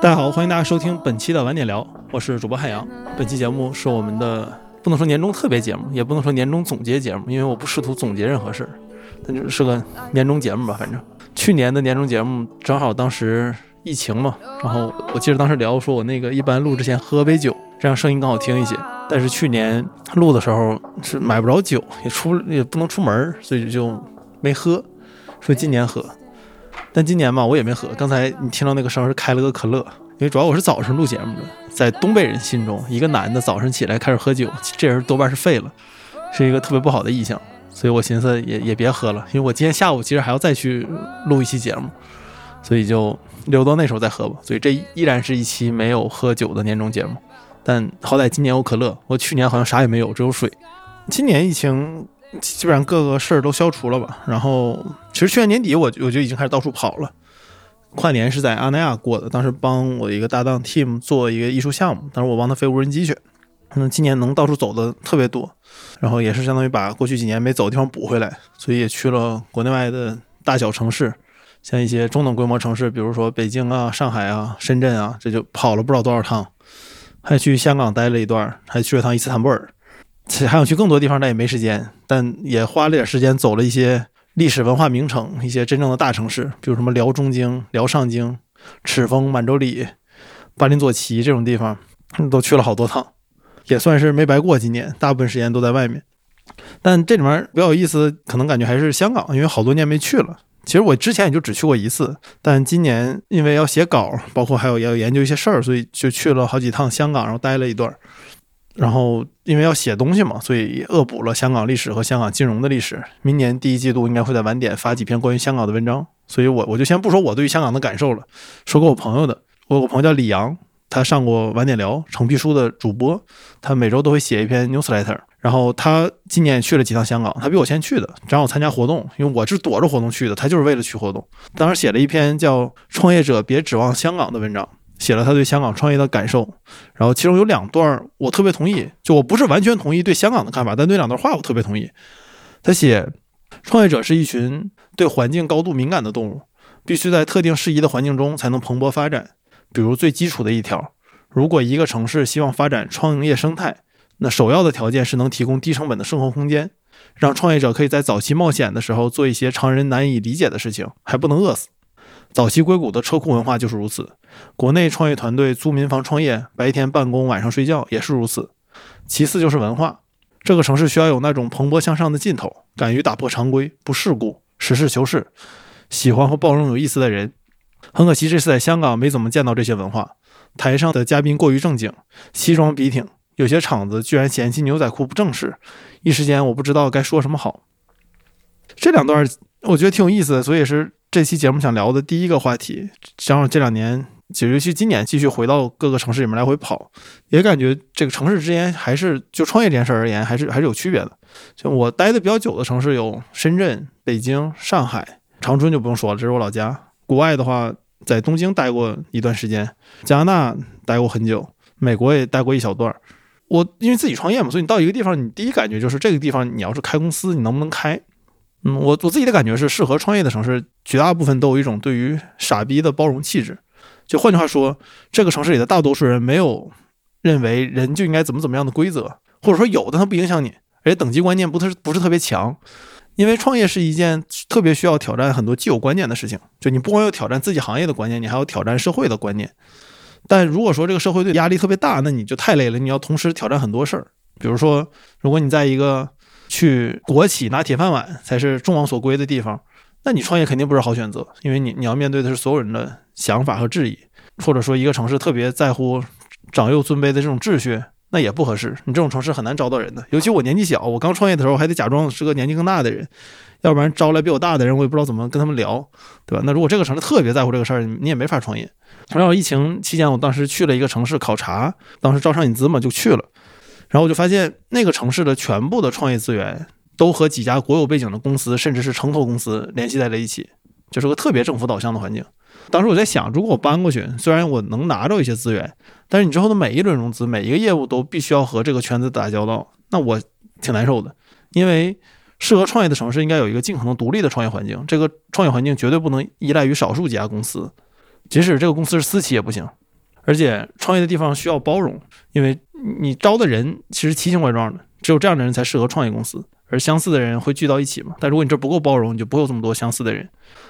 大家好，欢迎大家收听本期的晚点聊，我是主播汉阳。本期节目是我们的不能说年终特别节目，也不能说年终总结节目，因为我不试图总结任何事儿，但就是个年终节目吧。反正去年的年终节目正好当时疫情嘛，然后我记得当时聊说，我那个一般录之前喝杯酒，这样声音更好听一些。但是去年录的时候是买不着酒，也出也不能出门，所以就没喝。说今年喝，但今年嘛我也没喝。刚才你听到那个声是开了个可乐，因为主要我是早上录节目的，在东北人心中，一个男的早上起来开始喝酒，这人多半是废了，是一个特别不好的意象。所以我寻思也也别喝了，因为我今天下午其实还要再去录一期节目，所以就留到那时候再喝吧。所以这依然是一期没有喝酒的年终节目。但好歹今年有可乐，我去年好像啥也没有，只有水。今年疫情基本上各个事儿都消除了吧。然后其实去年年底我我就已经开始到处跑了。跨年是在阿那亚过的，当时帮我一个搭档 Team 做一个艺术项目，当时我帮他飞无人机去。那，今年能到处走的特别多，然后也是相当于把过去几年没走的地方补回来，所以也去了国内外的大小城市，像一些中等规模城市，比如说北京啊、上海啊、深圳啊，这就跑了不知道多少趟。还去香港待了一段，还去了趟伊斯坦布尔，其实还想去更多地方，但也没时间。但也花了点时间走了一些历史文化名城，一些真正的大城市，比如什么辽中京、辽上京、赤峰、满洲里、巴林左旗这种地方，都去了好多趟，也算是没白过。今年大部分时间都在外面，但这里面比较有意思，可能感觉还是香港，因为好多年没去了。其实我之前也就只去过一次，但今年因为要写稿，包括还有要研究一些事儿，所以就去了好几趟香港，然后待了一段。然后因为要写东西嘛，所以恶补了香港历史和香港金融的历史。明年第一季度应该会在晚点发几篇关于香港的文章，所以我我就先不说我对于香港的感受了，说给我朋友的。我有个朋友叫李阳。他上过晚点聊成皮书的主播，他每周都会写一篇 newsletter。然后他今年去了几趟香港，他比我先去的，正好参加活动，因为我是躲着活动去的，他就是为了去活动。当时写了一篇叫《创业者别指望香港》的文章，写了他对香港创业的感受。然后其中有两段我特别同意，就我不是完全同意对香港的看法，但对两段话我特别同意。他写，创业者是一群对环境高度敏感的动物，必须在特定适宜的环境中才能蓬勃发展。比如最基础的一条，如果一个城市希望发展创业生态，那首要的条件是能提供低成本的生活空间，让创业者可以在早期冒险的时候做一些常人难以理解的事情，还不能饿死。早期硅谷的车库文化就是如此，国内创业团队租民房创业，白天办公，晚上睡觉也是如此。其次就是文化，这个城市需要有那种蓬勃向上的劲头，敢于打破常规，不世故，实事求是，喜欢和包容有意思的人。很可惜，这次在香港没怎么见到这些文化。台上的嘉宾过于正经，西装笔挺，有些场子居然嫌弃牛仔裤不正式。一时间我不知道该说什么好。这两段我觉得挺有意思的，所以是这期节目想聊的第一个话题。正好这两年，尤其今年继续回到各个城市里面来回跑，也感觉这个城市之间还是就创业这件事而言，还是还是有区别的。就我待的比较久的城市有深圳、北京、上海、长春就不用说了，这是我老家。国外的话。在东京待过一段时间，加拿大待过很久，美国也待过一小段。我因为自己创业嘛，所以你到一个地方，你第一感觉就是这个地方你要是开公司，你能不能开？嗯，我我自己的感觉是，适合创业的城市，绝大部分都有一种对于傻逼的包容气质。就换句话说，这个城市里的大多数人没有认为人就应该怎么怎么样的规则，或者说有的它不影响你，而且等级观念不是不是特别强。因为创业是一件特别需要挑战很多既有观念的事情，就你不光要挑战自己行业的观念，你还要挑战社会的观念。但如果说这个社会对压力特别大，那你就太累了。你要同时挑战很多事儿，比如说，如果你在一个去国企拿铁饭碗才是众望所归的地方，那你创业肯定不是好选择，因为你你要面对的是所有人的想法和质疑，或者说一个城市特别在乎长幼尊卑的这种秩序。那也不合适，你这种城市很难招到人的。尤其我年纪小，我刚创业的时候还得假装是个年纪更大的人，要不然招来比我大的人，我也不知道怎么跟他们聊，对吧？那如果这个城市特别在乎这个事儿，你也没法创业。然后疫情期间，我当时去了一个城市考察，当时招商引资嘛，就去了。然后我就发现那个城市的全部的创业资源都和几家国有背景的公司，甚至是城投公司联系在了一起，就是个特别政府导向的环境。当时我在想，如果我搬过去，虽然我能拿着一些资源，但是你之后的每一轮融资、每一个业务都必须要和这个圈子打交道，那我挺难受的。因为适合创业的城市应该有一个尽可能独立的创业环境，这个创业环境绝对不能依赖于少数几家公司，即使这个公司是私企也不行。而且创业的地方需要包容，因为你招的人其实奇形怪状的，只有这样的人才适合创业公司，而相似的人会聚到一起嘛。但如果你这不够包容，你就不会有这么多相似的人。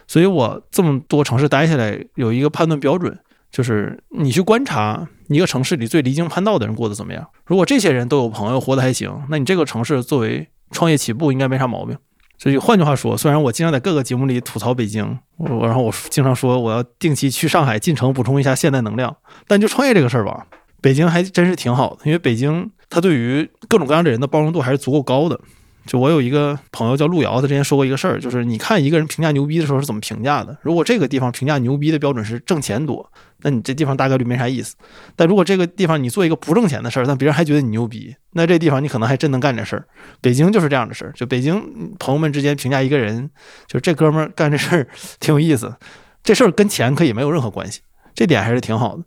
所以我这么多城市待下来，有一个判断标准，就是你去观察一个城市里最离经叛道的人过得怎么样。如果这些人都有朋友，活得还行，那你这个城市作为创业起步应该没啥毛病。所以换句话说，虽然我经常在各个节目里吐槽北京，我然后我经常说我要定期去上海进城补充一下现代能量，但就创业这个事儿吧，北京还真是挺好的，因为北京它对于各种各样的人的包容度还是足够高的。就我有一个朋友叫路遥，他之前说过一个事儿，就是你看一个人评价牛逼的时候是怎么评价的。如果这个地方评价牛逼的标准是挣钱多，那你这地方大概率没啥意思。但如果这个地方你做一个不挣钱的事儿，但别人还觉得你牛逼，那这地方你可能还真能干点事儿。北京就是这样的事儿，就北京朋友们之间评价一个人，就是这哥们儿干这事儿挺有意思，这事儿跟钱可以没有任何关系，这点还是挺好的。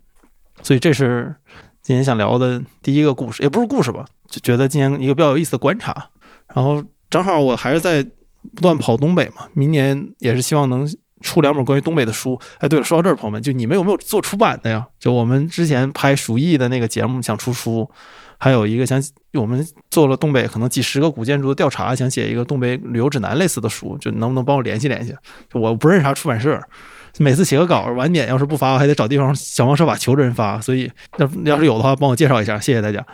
所以这是今天想聊的第一个故事，也不是故事吧，就觉得今天一个比较有意思的观察。然后正好我还是在不断跑东北嘛，明年也是希望能出两本关于东北的书。哎，对了，说到这儿，朋友们，就你们有没有做出版的呀？就我们之前拍鼠疫的那个节目，想出书，还有一个想我们做了东北可能几十个古建筑的调查，想写一个东北旅游指南类似的书，就能不能帮我联系联系？我不认识啥出版社，每次写个稿晚点要是不发，我还得找地方想方设法求着人发，所以要要是有的话，帮我介绍一下，谢谢大家。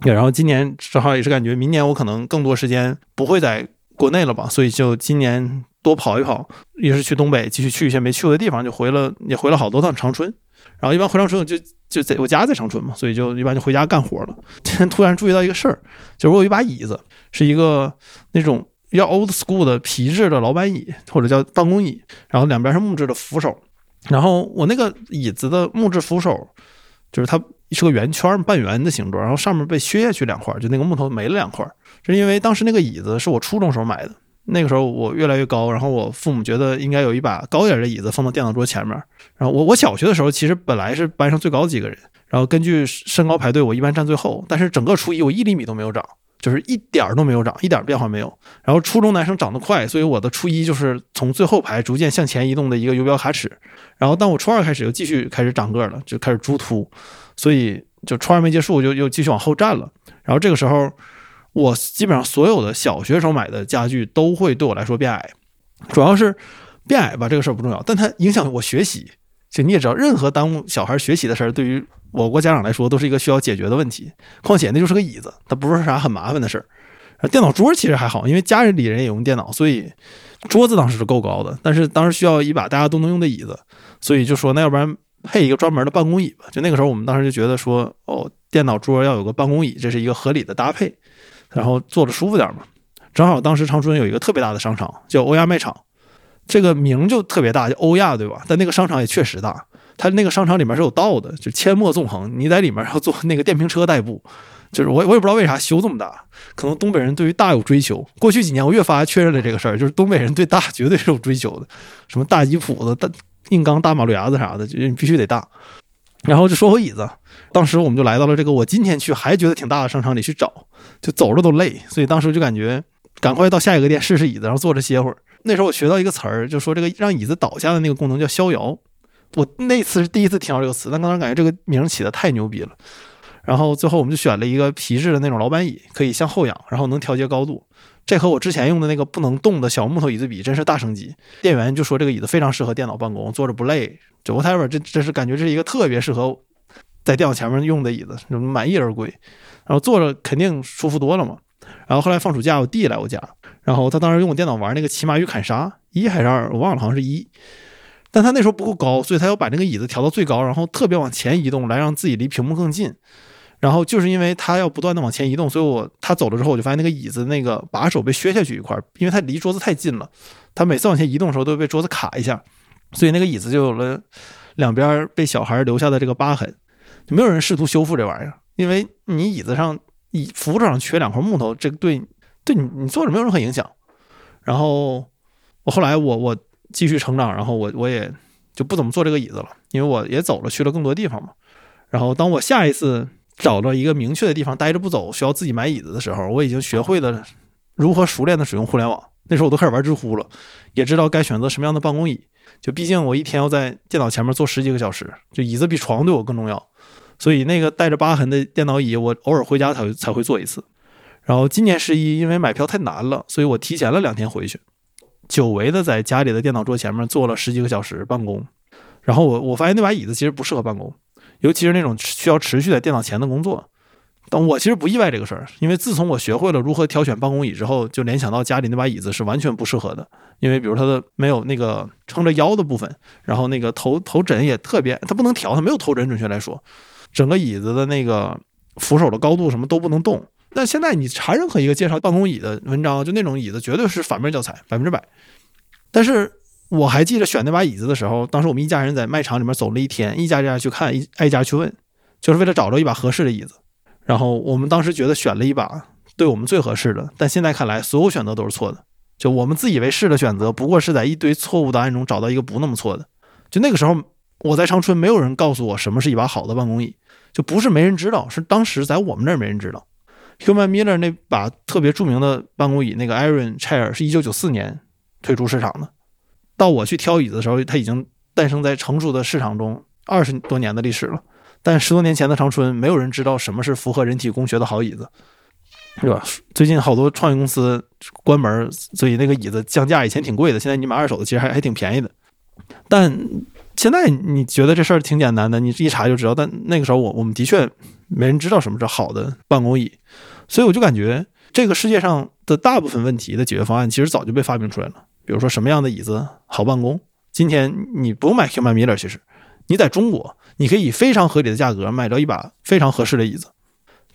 对，然后今年正好也是感觉明年我可能更多时间不会在国内了吧，所以就今年多跑一跑，也是去东北继续去一些没去过的地方，就回了也回了好多趟长春。然后一般回长春就就在我家在长春嘛，所以就一般就回家干活了。今天突然注意到一个事儿，就是我有一把椅子，是一个那种比较 old school 的皮质的老板椅或者叫办公椅，然后两边是木质的扶手，然后我那个椅子的木质扶手就是它。是个圆圈半圆的形状，然后上面被削下去两块，就那个木头没了两块。是因为当时那个椅子是我初中时候买的，那个时候我越来越高，然后我父母觉得应该有一把高点的椅子放到电脑桌前面。然后我我小学的时候其实本来是班上最高的几个人，然后根据身高排队，我一般站最后。但是整个初一我一厘米都没有长，就是一点儿都没有长，一点变化没有。然后初中男生长得快，所以我的初一就是从最后排逐渐向前移动的一个游标卡尺。然后当我初二开始又继续开始长个了，就开始猪突。所以就初二没结束，就又继续往后站了。然后这个时候，我基本上所有的小学时候买的家具都会对我来说变矮。主要是变矮吧，这个事儿不重要，但它影响我学习。就你也知道，任何耽误小孩学习的事儿，对于我国家长来说都是一个需要解决的问题。况且那就是个椅子，它不是啥很麻烦的事儿。电脑桌其实还好，因为家里人也用电脑，所以桌子当时是够高的。但是当时需要一把大家都能用的椅子，所以就说那要不然。配一个专门的办公椅吧，就那个时候我们当时就觉得说，哦，电脑桌要有个办公椅，这是一个合理的搭配，然后坐着舒服点嘛。正好当时长春有一个特别大的商场叫欧亚卖场，这个名就特别大，叫欧亚，对吧？但那个商场也确实大，它那个商场里面是有道的，就阡陌纵横，你在里面要坐那个电瓶车代步，就是我我也不知道为啥修这么大，可能东北人对于大有追求。过去几年我越发确认了这个事儿，就是东北人对大绝对是有追求的，什么大吉普子大。硬刚大马路牙子啥的，就必须得大。然后就说回椅子，当时我们就来到了这个我今天去还觉得挺大的商场里去找，就走着都累，所以当时就感觉赶快到下一个店试试椅子，然后坐着歇会儿。那时候我学到一个词儿，就说这个让椅子倒下的那个功能叫逍遥。我那次是第一次听到这个词，但当时感觉这个名起的太牛逼了。然后最后我们就选了一个皮质的那种老板椅，可以向后仰，然后能调节高度。这和我之前用的那个不能动的小木头椅子比，真是大升级。店员就说这个椅子非常适合电脑办公，坐着不累。就 whatever，这这是感觉这是一个特别适合在电脑前面用的椅子，满意而归。然后坐着肯定舒服多了嘛。然后后来放暑假，我弟来我家，然后他当时用我电脑玩那个《骑马与砍杀》一还是二，我忘了，好像是一。但他那时候不够高，所以他要把那个椅子调到最高，然后特别往前移动，来让自己离屏幕更近。然后就是因为他要不断的往前移动，所以我他走了之后，我就发现那个椅子那个把手被削下去一块，因为他离桌子太近了，他每次往前移动的时候都会被桌子卡一下，所以那个椅子就有了两边被小孩留下的这个疤痕。就没有人试图修复这玩意儿，因为你椅子上椅扶手上缺两块木头，这对对你你坐着没有任何影响。然后我后来我我继续成长，然后我我也就不怎么坐这个椅子了，因为我也走了去了更多地方嘛。然后当我下一次。找到一个明确的地方待着不走，需要自己买椅子的时候，我已经学会了如何熟练的使用互联网。那时候我都开始玩知乎了，也知道该选择什么样的办公椅。就毕竟我一天要在电脑前面坐十几个小时，就椅子比床对我更重要。所以那个带着疤痕的电脑椅，我偶尔回家才会才会坐一次。然后今年十一，因为买票太难了，所以我提前了两天回去，久违的在家里的电脑桌前面坐了十几个小时办公。然后我我发现那把椅子其实不适合办公，尤其是那种需要持续在电脑前的工作。但我其实不意外这个事儿，因为自从我学会了如何挑选办公椅之后，就联想到家里那把椅子是完全不适合的。因为比如它的没有那个撑着腰的部分，然后那个头 头枕也特别，它不能调，它没有头枕，准确来说，整个椅子的那个扶手的高度什么都不能动。那现在你查任何一个介绍办公椅的文章，就那种椅子绝对是反面教材，百分之百。但是我还记得选那把椅子的时候，当时我们一家人在卖场里面走了一天，一家家去看，一挨家去问，就是为了找着一把合适的椅子。然后我们当时觉得选了一把对我们最合适的，但现在看来所有选择都是错的。就我们自以为是的选择，不过是在一堆错误答案中找到一个不那么错的。就那个时候我在长春，没有人告诉我什么是一把好的办公椅，就不是没人知道，是当时在我们那儿没人知道。Human Miller 那把特别著名的办公椅，那个 Iron Chair 是一九九四年推出市场的，到我去挑椅子的时候，它已经诞生在成熟的市场中二十多年的历史了。但十多年前的长春，没有人知道什么是符合人体工学的好椅子，对吧？最近好多创业公司关门，所以那个椅子降价，以前挺贵的，现在你买二手的其实还还挺便宜的。但现在你觉得这事儿挺简单的，你一查就知道。但那个时候我我们的确没人知道什么是好的办公椅，所以我就感觉这个世界上的大部分问题的解决方案其实早就被发明出来了。比如说什么样的椅子好办公，今天你不用买 Human Miller，其实你在中国。你可以以非常合理的价格买到一把非常合适的椅子，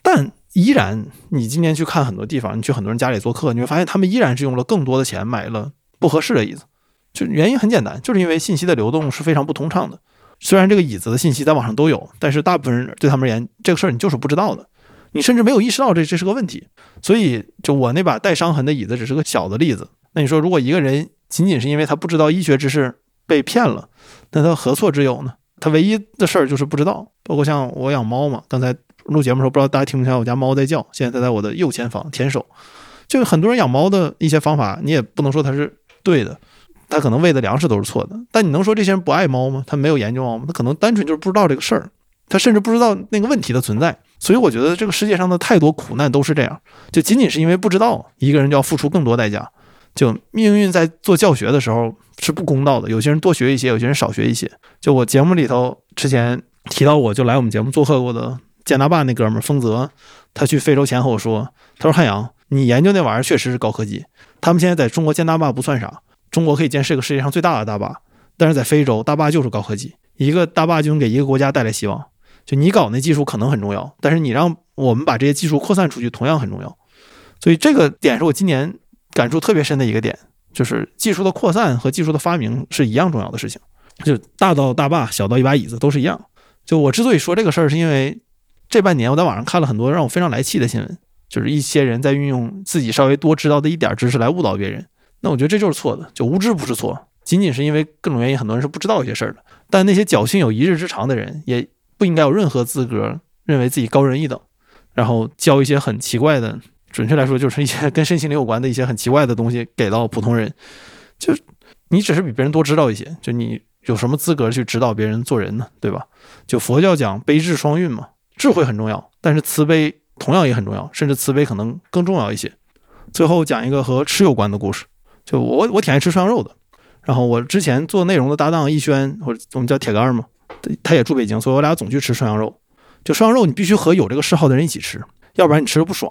但依然，你今天去看很多地方，你去很多人家里做客，你会发现他们依然是用了更多的钱买了不合适的椅子。就原因很简单，就是因为信息的流动是非常不通畅的。虽然这个椅子的信息在网上都有，但是大部分人对他们而言，这个事儿你就是不知道的，你甚至没有意识到这这是个问题。所以，就我那把带伤痕的椅子只是个小的例子。那你说，如果一个人仅仅是因为他不知道医学知识被骗了，那他何错之有呢？他唯一的事儿就是不知道，包括像我养猫嘛。刚才录节目的时候，不知道大家听没听到我家猫在叫。现在它在我的右前方舔手。就很多人养猫的一些方法，你也不能说它是对的，他可能喂的粮食都是错的。但你能说这些人不爱猫吗？他没有研究猫吗？他可能单纯就是不知道这个事儿，他甚至不知道那个问题的存在。所以我觉得这个世界上的太多苦难都是这样，就仅仅是因为不知道，一个人就要付出更多代价。就命运在做教学的时候是不公道的，有些人多学一些，有些人少学一些。就我节目里头之前提到，我就来我们节目做客过的加拿大那哥们儿丰泽，他去非洲前和我说，他说汉阳，你研究那玩意儿确实是高科技，他们现在在中国建大坝不算啥，中国可以建是个世界上最大的大坝，但是在非洲大坝就是高科技，一个大坝就能给一个国家带来希望。就你搞那技术可能很重要，但是你让我们把这些技术扩散出去同样很重要。所以这个点是我今年。感触特别深的一个点，就是技术的扩散和技术的发明是一样重要的事情，就大到大坝，小到一把椅子都是一样。就我之所以说这个事儿，是因为这半年我在网上看了很多让我非常来气的新闻，就是一些人在运用自己稍微多知道的一点知识来误导别人。那我觉得这就是错的，就无知不是错，仅仅是因为各种原因，很多人是不知道一些事儿的。但那些侥幸有一日之长的人，也不应该有任何资格认为自己高人一等，然后教一些很奇怪的。准确来说，就是一些跟身心灵有关的一些很奇怪的东西给到普通人，就你只是比别人多知道一些，就你有什么资格去指导别人做人呢？对吧？就佛教讲悲智双运嘛，智慧很重要，但是慈悲同样也很重要，甚至慈悲可能更重要一些。最后讲一个和吃有关的故事，就我我挺爱吃涮羊肉的，然后我之前做内容的搭档逸轩，或者我们叫铁杆嘛，他也住北京，所以我俩总去吃涮羊肉。就涮羊肉，你必须和有这个嗜好的人一起吃，要不然你吃着不爽。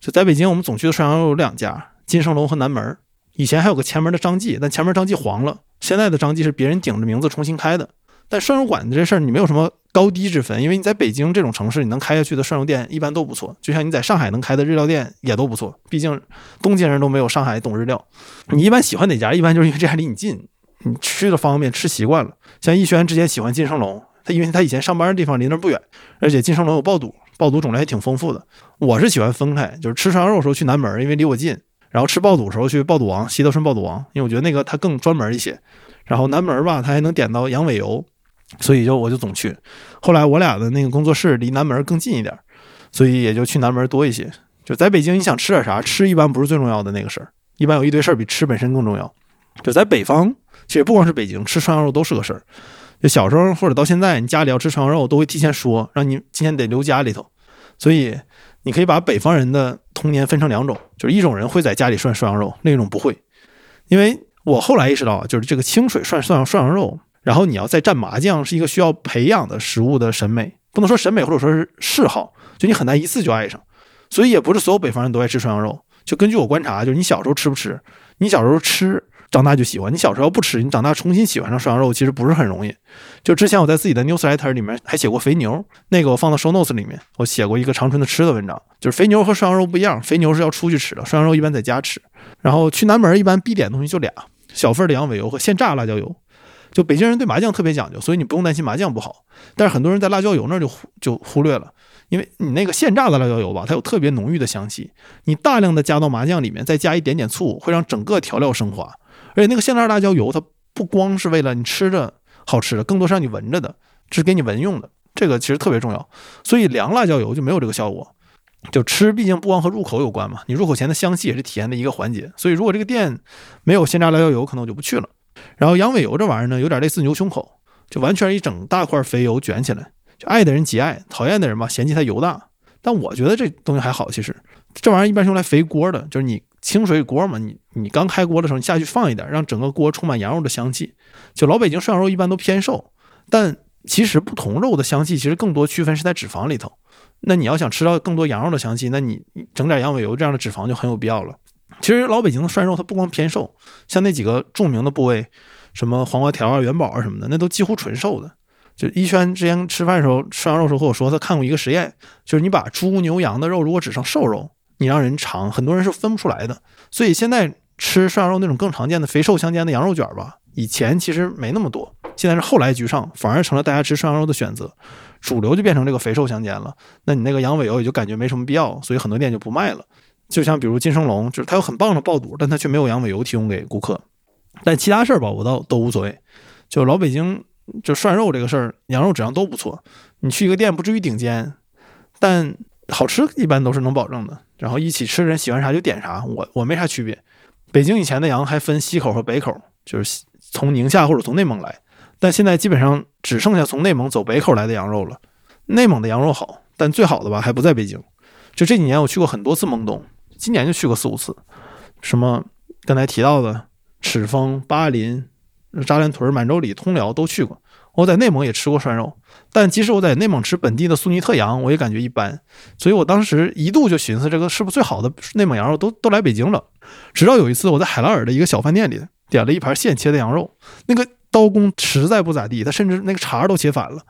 就在北京，我们总去的涮羊肉有两家，金盛隆和南门。以前还有个前门的张记，但前门张记黄了。现在的张记是别人顶着名字重新开的。但涮肉馆子这事儿，你没有什么高低之分，因为你在北京这种城市，你能开下去的涮肉店一般都不错。就像你在上海能开的日料店也都不错，毕竟东京人都没有上海懂日料。你一般喜欢哪家？一般就是因为这家离你近，你吃的方便，吃习惯了。像逸轩之前喜欢金盛隆，他因为他以前上班的地方离那儿不远，而且金盛隆有爆肚。爆肚种类还挺丰富的，我是喜欢分开，就是吃涮肉的时候去南门，因为离我近；然后吃爆肚的时候去爆肚王，西德顺爆肚王，因为我觉得那个它更专门一些。然后南门吧，它还能点到羊尾油，所以就我就总去。后来我俩的那个工作室离南门更近一点，所以也就去南门多一些。就在北京，你想吃点啥，吃一般不是最重要的那个事儿，一般有一堆事儿比吃本身更重要。就在北方，其实不光是北京，吃涮羊肉都是个事儿。就小时候或者到现在，你家里要吃涮羊肉，都会提前说，让你今天得留家里头。所以你可以把北方人的童年分成两种，就是一种人会在家里涮涮羊肉，另一种不会。因为我后来意识到，就是这个清水涮涮涮羊肉，然后你要再蘸麻酱，是一个需要培养的食物的审美，不能说审美或者说是嗜好，就你很难一次就爱上。所以也不是所有北方人都爱吃涮羊肉。就根据我观察，就是你小时候吃不吃，你小时候吃。长大就喜欢你小时候不吃，你长大重新喜欢上涮羊肉，其实不是很容易。就之前我在自己的 newsletter 里面还写过肥牛，那个我放到 show notes 里面，我写过一个长春的吃的文章。就是肥牛和涮羊肉不一样，肥牛是要出去吃的，涮羊肉一般在家吃。然后去南门一般必点东西就俩：小份的羊尾油和现榨辣椒油。就北京人对麻酱特别讲究，所以你不用担心麻酱不好。但是很多人在辣椒油那儿就就忽略了，因为你那个现榨的辣椒油吧，它有特别浓郁的香气，你大量的加到麻酱里面，再加一点点醋，会让整个调料升华。而且那个现榨辣椒油，它不光是为了你吃着好吃的，更多是让你闻着的，是给你闻用的。这个其实特别重要。所以凉辣椒油就没有这个效果。就吃，毕竟不光和入口有关嘛，你入口前的香气也是体验的一个环节。所以如果这个店没有现榨辣椒油，可能我就不去了。然后羊尾油这玩意儿呢，有点类似牛胸口，就完全一整大块肥油卷起来，就爱的人极爱，讨厌的人吧嫌弃它油大。但我觉得这东西还好，其实这玩意儿一般是用来肥锅的，就是你。清水锅嘛，你你刚开锅的时候，你下去放一点，让整个锅充满羊肉的香气。就老北京涮羊肉一般都偏瘦，但其实不同肉的香气其实更多区分是在脂肪里头。那你要想吃到更多羊肉的香气，那你整点羊尾油这样的脂肪就很有必要了。其实老北京的涮肉它不光偏瘦，像那几个著名的部位，什么黄瓜条啊、元宝啊什么的，那都几乎纯瘦的。就一轩之前吃饭的时候涮羊肉时候和我说，他看过一个实验，就是你把猪牛羊的肉如果只剩瘦肉。你让人尝，很多人是分不出来的。所以现在吃涮羊肉那种更常见的肥瘦相间的羊肉卷吧，以前其实没那么多，现在是后来居上，反而成了大家吃涮羊肉的选择。主流就变成这个肥瘦相间了。那你那个羊尾油也就感觉没什么必要，所以很多店就不卖了。就像比如金生龙，就是它有很棒的爆肚，但它却没有羊尾油提供给顾客。但其他事儿吧，我倒都无所谓。就老北京就涮肉这个事儿，羊肉质量都不错。你去一个店不至于顶尖，但好吃一般都是能保证的。然后一起吃的人喜欢啥就点啥，我我没啥区别。北京以前的羊还分西口和北口，就是从宁夏或者从内蒙来，但现在基本上只剩下从内蒙走北口来的羊肉了。内蒙的羊肉好，但最好的吧还不在北京。就这几年我去过很多次蒙东，今年就去过四五次。什么刚才提到的赤峰、巴林、扎兰屯、满洲里、通辽都去过。我在内蒙也吃过涮肉。但即使我在内蒙吃本地的苏尼特羊，我也感觉一般，所以我当时一度就寻思，这个是不是最好的内蒙羊肉都都来北京了？直到有一次我在海拉尔的一个小饭店里点了一盘现切的羊肉，那个刀工实在不咋地，他甚至那个茬都切反了，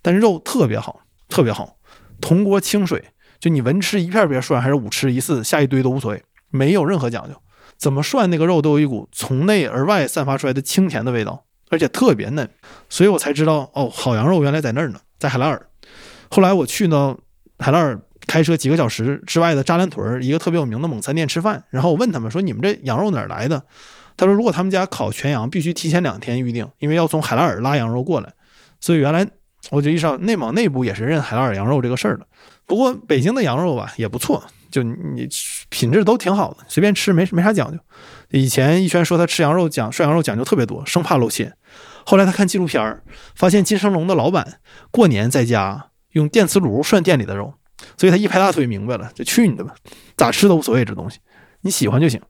但肉特别好，特别好，铜锅清水，就你文吃一片别涮，还是武吃一次下一堆都无所谓，没有任何讲究，怎么涮那个肉都有一股从内而外散发出来的清甜的味道。而且特别嫩，所以我才知道哦，好羊肉原来在那儿呢，在海拉尔。后来我去呢，海拉尔开车几个小时之外的扎兰屯一个特别有名的蒙餐店吃饭，然后我问他们说：“你们这羊肉哪儿来的？”他说：“如果他们家烤全羊，必须提前两天预定，因为要从海拉尔拉羊肉过来。”所以原来我就意识到内蒙内部也是认海拉尔羊肉这个事儿的。不过北京的羊肉吧也不错，就你品质都挺好的，随便吃没没啥讲究。以前一轩说他吃羊肉讲涮羊肉讲究特别多，生怕露馅。后来他看纪录片儿，发现金生龙的老板过年在家用电磁炉涮店里的肉，所以他一拍大腿明白了，就去你的吧，咋吃都无所谓，这东西你喜欢就行。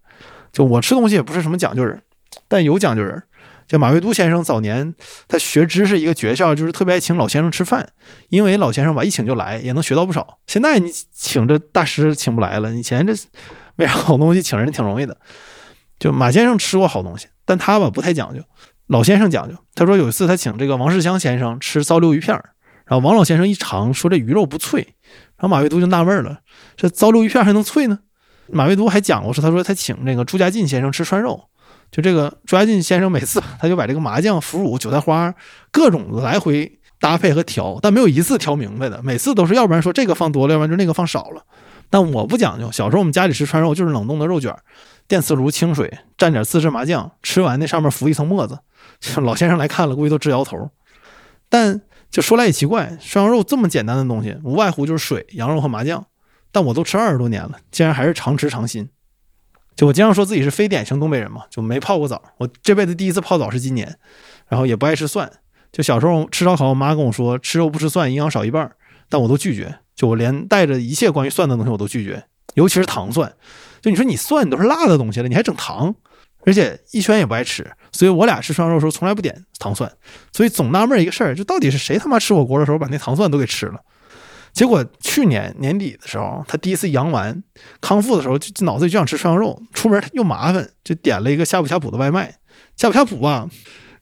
就我吃东西也不是什么讲究人，但有讲究人。就马未都先生早年他学知识一个诀窍，就是特别爱请老先生吃饭，因为老先生吧一请就来，也能学到不少。现在你请这大师请不来了，以前这 没啥好东西请人挺容易的。就马先生吃过好东西，但他吧不太讲究。老先生讲究，他说有一次他请这个王世襄先生吃糟溜鱼片儿然后王老先生一尝，说这鱼肉不脆，然后马未都就纳闷了，这糟溜鱼片还能脆呢？马未都还讲过说，他说他请那个朱家进先生吃涮肉，就这个朱家进先生每次他就把这个麻酱、腐乳、韭菜花各种来回搭配和调，但没有一次调明白的，每次都是要不然说这个放多了，要不然就那个放少了。但我不讲究，小时候我们家里吃涮肉就是冷冻的肉卷，电磁炉清水蘸点自制麻酱，吃完那上面浮一层沫子。老先生来看了，估计都直摇头。但就说来也奇怪，涮羊肉这么简单的东西，无外乎就是水、羊肉和麻酱，但我都吃二十多年了，竟然还是常吃常新。就我经常说自己是非典型东北人嘛，就没泡过澡。我这辈子第一次泡澡是今年，然后也不爱吃蒜。就小时候吃烧烤，我妈跟我说吃肉不吃蒜，营养少一半，但我都拒绝。就我连带着一切关于蒜的东西我都拒绝，尤其是糖蒜。就你说你蒜都是辣的东西了，你还整糖？而且一圈也不爱吃，所以我俩吃涮肉的时候从来不点糖蒜。所以总纳闷一个事儿，就到底是谁他妈吃火锅的时候把那糖蒜都给吃了？结果去年年底的时候，他第一次阳完康复的时候，就脑子里就想吃涮羊肉，出门又麻烦，就点了一个呷哺呷哺的外卖。呷哺呷哺吧，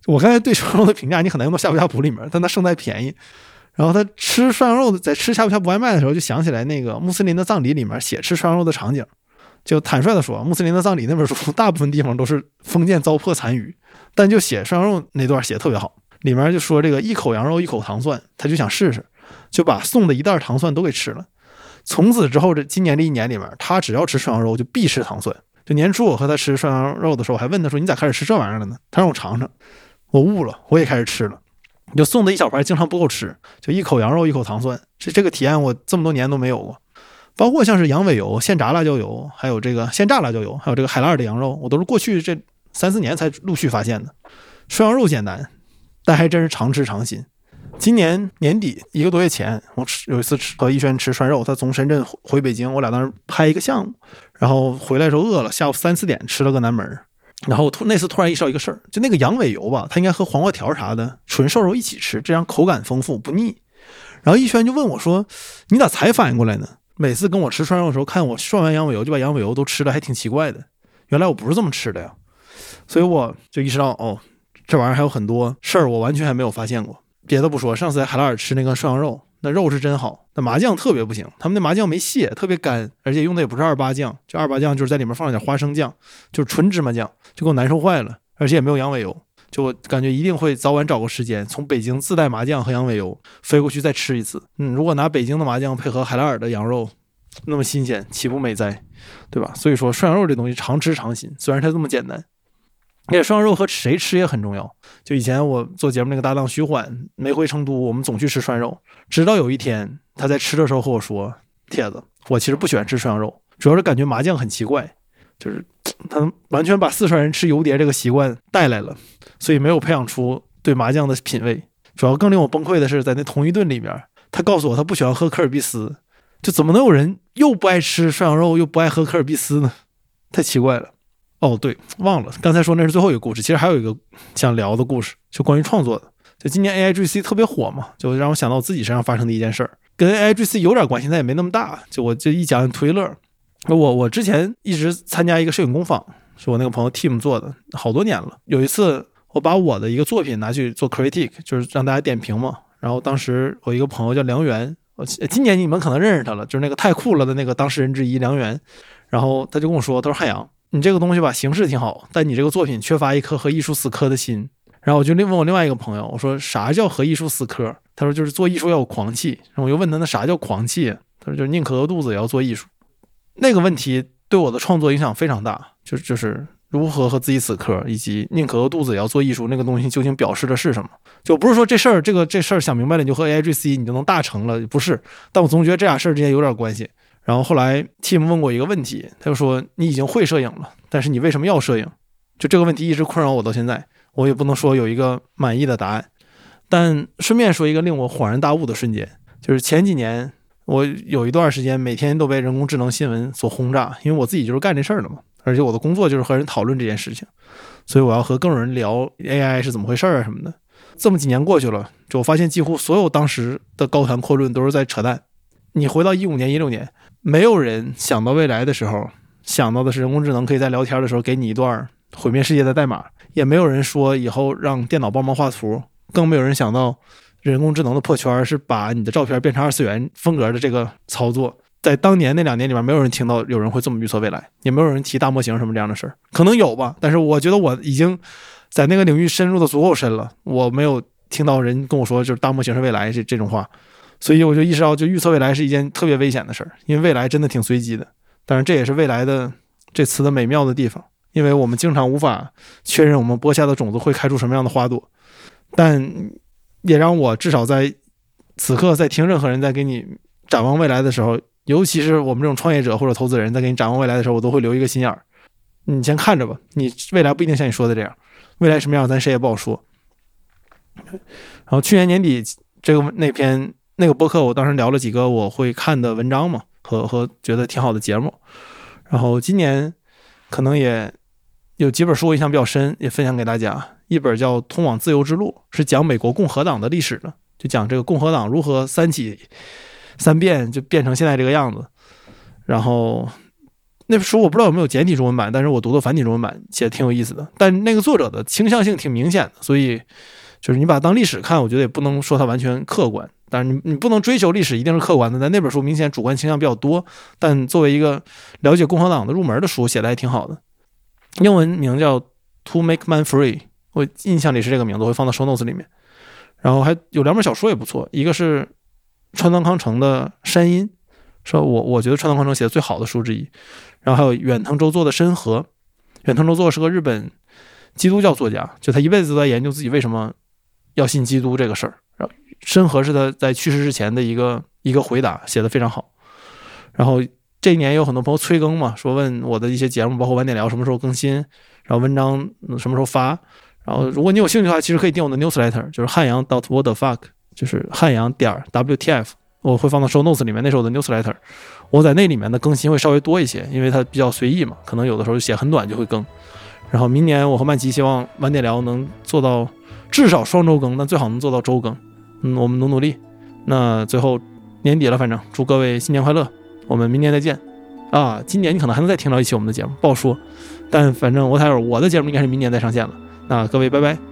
我刚才对涮羊肉的评价，你很难用到呷哺呷哺里面，但它胜在便宜。然后他吃涮羊肉，在吃呷哺呷哺外卖的时候，就想起来那个穆斯林的葬礼里面写吃涮羊肉的场景，就坦率的说，穆斯林的葬礼那本书大部分地方都是封建糟粕残余，但就写涮羊肉那段写的特别好，里面就说这个一口羊肉一口糖蒜，他就想试试。就把送的一袋糖蒜都给吃了。从此之后，这今年这一年里面，他只要吃涮羊肉就必吃糖蒜。就年初我和他吃涮羊肉的时候，我还问他说：“你咋开始吃这玩意儿了呢？”他让我尝尝，我悟了，我也开始吃了。就送的一小盘，经常不够吃，就一口羊肉一口糖蒜，这这个体验我这么多年都没有过。包括像是羊尾油、现炸辣椒油，还有这个现炸辣椒油，还有这个海拉尔的羊肉，我都是过去这三四年才陆续发现的。涮羊肉简单，但还真是常吃常新。今年年底一个多月前，我吃有一次吃和逸轩吃涮肉，他从深圳回北京，我俩当时拍一个项目，然后回来的时候饿了，下午三四点吃了个南门，然后突那次突然意识到一个事儿，就那个羊尾油吧，它应该和黄瓜条啥的纯瘦肉一起吃，这样口感丰富不腻。然后逸轩就问我说：“你咋才反应过来呢？每次跟我吃涮肉的时候，看我涮完羊尾油就把羊尾油都吃了，还挺奇怪的。原来我不是这么吃的呀。”所以我就意识到，哦，这玩意儿还有很多事儿我完全还没有发现过。别的不说，上次在海拉尔吃那个涮羊肉，那肉是真好，那麻酱特别不行，他们那麻酱没卸，特别干，而且用的也不是二八酱，就二八酱就是在里面放了点花生酱，就是纯芝麻酱，就给我难受坏了，而且也没有羊尾油，就我感觉一定会早晚找个时间从北京自带麻酱和羊尾油飞过去再吃一次。嗯，如果拿北京的麻酱配合海拉尔的羊肉，那么新鲜，岂不美哉？对吧？所以说涮羊肉这东西常吃常新，虽然它这么简单。而且涮肉和谁吃也很重要。就以前我做节目那个搭档徐缓没回成都，我们总去吃涮肉。直到有一天他在吃的时候和我说：“铁子，我其实不喜欢吃涮羊肉，主要是感觉麻酱很奇怪，就是 他完全把四川人吃油碟这个习惯带来了，所以没有培养出对麻酱的品味。主要更令我崩溃的是，在那同一顿里面，他告诉我他不喜欢喝可尔必斯，就怎么能有人又不爱吃涮羊肉又不爱喝可尔必斯呢？太奇怪了。”哦，对，忘了刚才说那是最后一个故事，其实还有一个想聊的故事，就关于创作的。就今年 A I G C 特别火嘛，就让我想到我自己身上发生的一件事儿，跟 A I G C 有点关系，但也没那么大。就我就一讲图一乐。我我之前一直参加一个摄影工坊，是我那个朋友 Team 做的，好多年了。有一次我把我的一个作品拿去做 critic，就是让大家点评嘛。然后当时我一个朋友叫梁源，我今年你们可能认识他了，就是那个太酷了的那个当事人之一梁源。然后他就跟我说，他说汉阳。你这个东西吧，形式挺好，但你这个作品缺乏一颗和艺术死磕的心。然后我就另问我另外一个朋友，我说啥叫和艺术死磕？他说就是做艺术要有狂气。然后我又问他那啥叫狂气？他说就是宁可饿肚子也要做艺术。那个问题对我的创作影响非常大，就是就是如何和自己死磕，以及宁可饿肚子也要做艺术那个东西究竟表示的是什么？就不是说这事儿这个这事儿想明白了你就和 A I G C 你就能大成了，不是。但我总觉得这俩事儿之间有点关系。然后后来 Team 问过一个问题，他就说：“你已经会摄影了，但是你为什么要摄影？”就这个问题一直困扰我到现在，我也不能说有一个满意的答案。但顺便说一个令我恍然大悟的瞬间，就是前几年我有一段时间每天都被人工智能新闻所轰炸，因为我自己就是干这事儿的嘛，而且我的工作就是和人讨论这件事情，所以我要和更多人聊 AI 是怎么回事儿啊什么的。这么几年过去了，就我发现几乎所有当时的高谈阔论都是在扯淡。你回到一五年、一六年。没有人想到未来的时候，想到的是人工智能可以在聊天的时候给你一段毁灭世界的代码，也没有人说以后让电脑帮忙画图，更没有人想到人工智能的破圈是把你的照片变成二次元风格的这个操作。在当年那两年里面，没有人听到有人会这么预测未来，也没有人提大模型什么这样的事儿，可能有吧，但是我觉得我已经在那个领域深入的足够深了，我没有听到人跟我说就是大模型是未来这这种话。所以我就意识到，就预测未来是一件特别危险的事儿，因为未来真的挺随机的。当然，这也是未来的这词的美妙的地方，因为我们经常无法确认我们播下的种子会开出什么样的花朵。但也让我至少在此刻，在听任何人在给你展望未来的时候，尤其是我们这种创业者或者投资人，在给你展望未来的时候，我都会留一个心眼儿。你先看着吧，你未来不一定像你说的这样，未来什么样咱谁也不好说。然后去年年底这个那篇那个播客，我当时聊了几个我会看的文章嘛，和和觉得挺好的节目。然后今年可能也有几本书我印象比较深，也分享给大家。一本叫《通往自由之路》，是讲美国共和党的历史的，就讲这个共和党如何三起三变，就变成现在这个样子。然后那本书我不知道有没有简体中文版，但是我读的繁体中文版，写的挺有意思的。但那个作者的倾向性挺明显的，所以就是你把它当历史看，我觉得也不能说它完全客观。但是你你不能追求历史一定是客观的。但那本书明显主观倾向比较多，但作为一个了解共和党的入门的书，写的还挺好的。英文名叫《To Make Man Free》。我印象里是这个名字，我会放到 show notes 里面。然后还有两本小说也不错，一个是川端康成的《山阴》，是我我觉得川端康成写的最好的书之一。然后还有远藤周作的《深河》，远藤周作是个日本基督教作家，就他一辈子都在研究自己为什么要信基督这个事儿。然后《深河》是他在去世之前的一个一个回答，写的非常好。然后这一年有很多朋友催更嘛，说问我的一些节目，包括晚点聊什么时候更新，然后文章什么时候发。然后，如果你有兴趣的话，其实可以订我的 newsletter，就是汉阳 dot what the fuck，就是汉阳点 WTF，我会放到 show notes 里面。那是我的 newsletter，我在那里面的更新会稍微多一些，因为它比较随意嘛，可能有的时候写很短就会更。然后明年我和曼奇希望晚点聊能做到至少双周更，但最好能做到周更。嗯，我们努努力。那最后年底了，反正祝各位新年快乐，我们明年再见。啊，今年你可能还能再听到一期我们的节目，不好说。但反正我猜我的节目应该是明年再上线了。那各位，拜拜。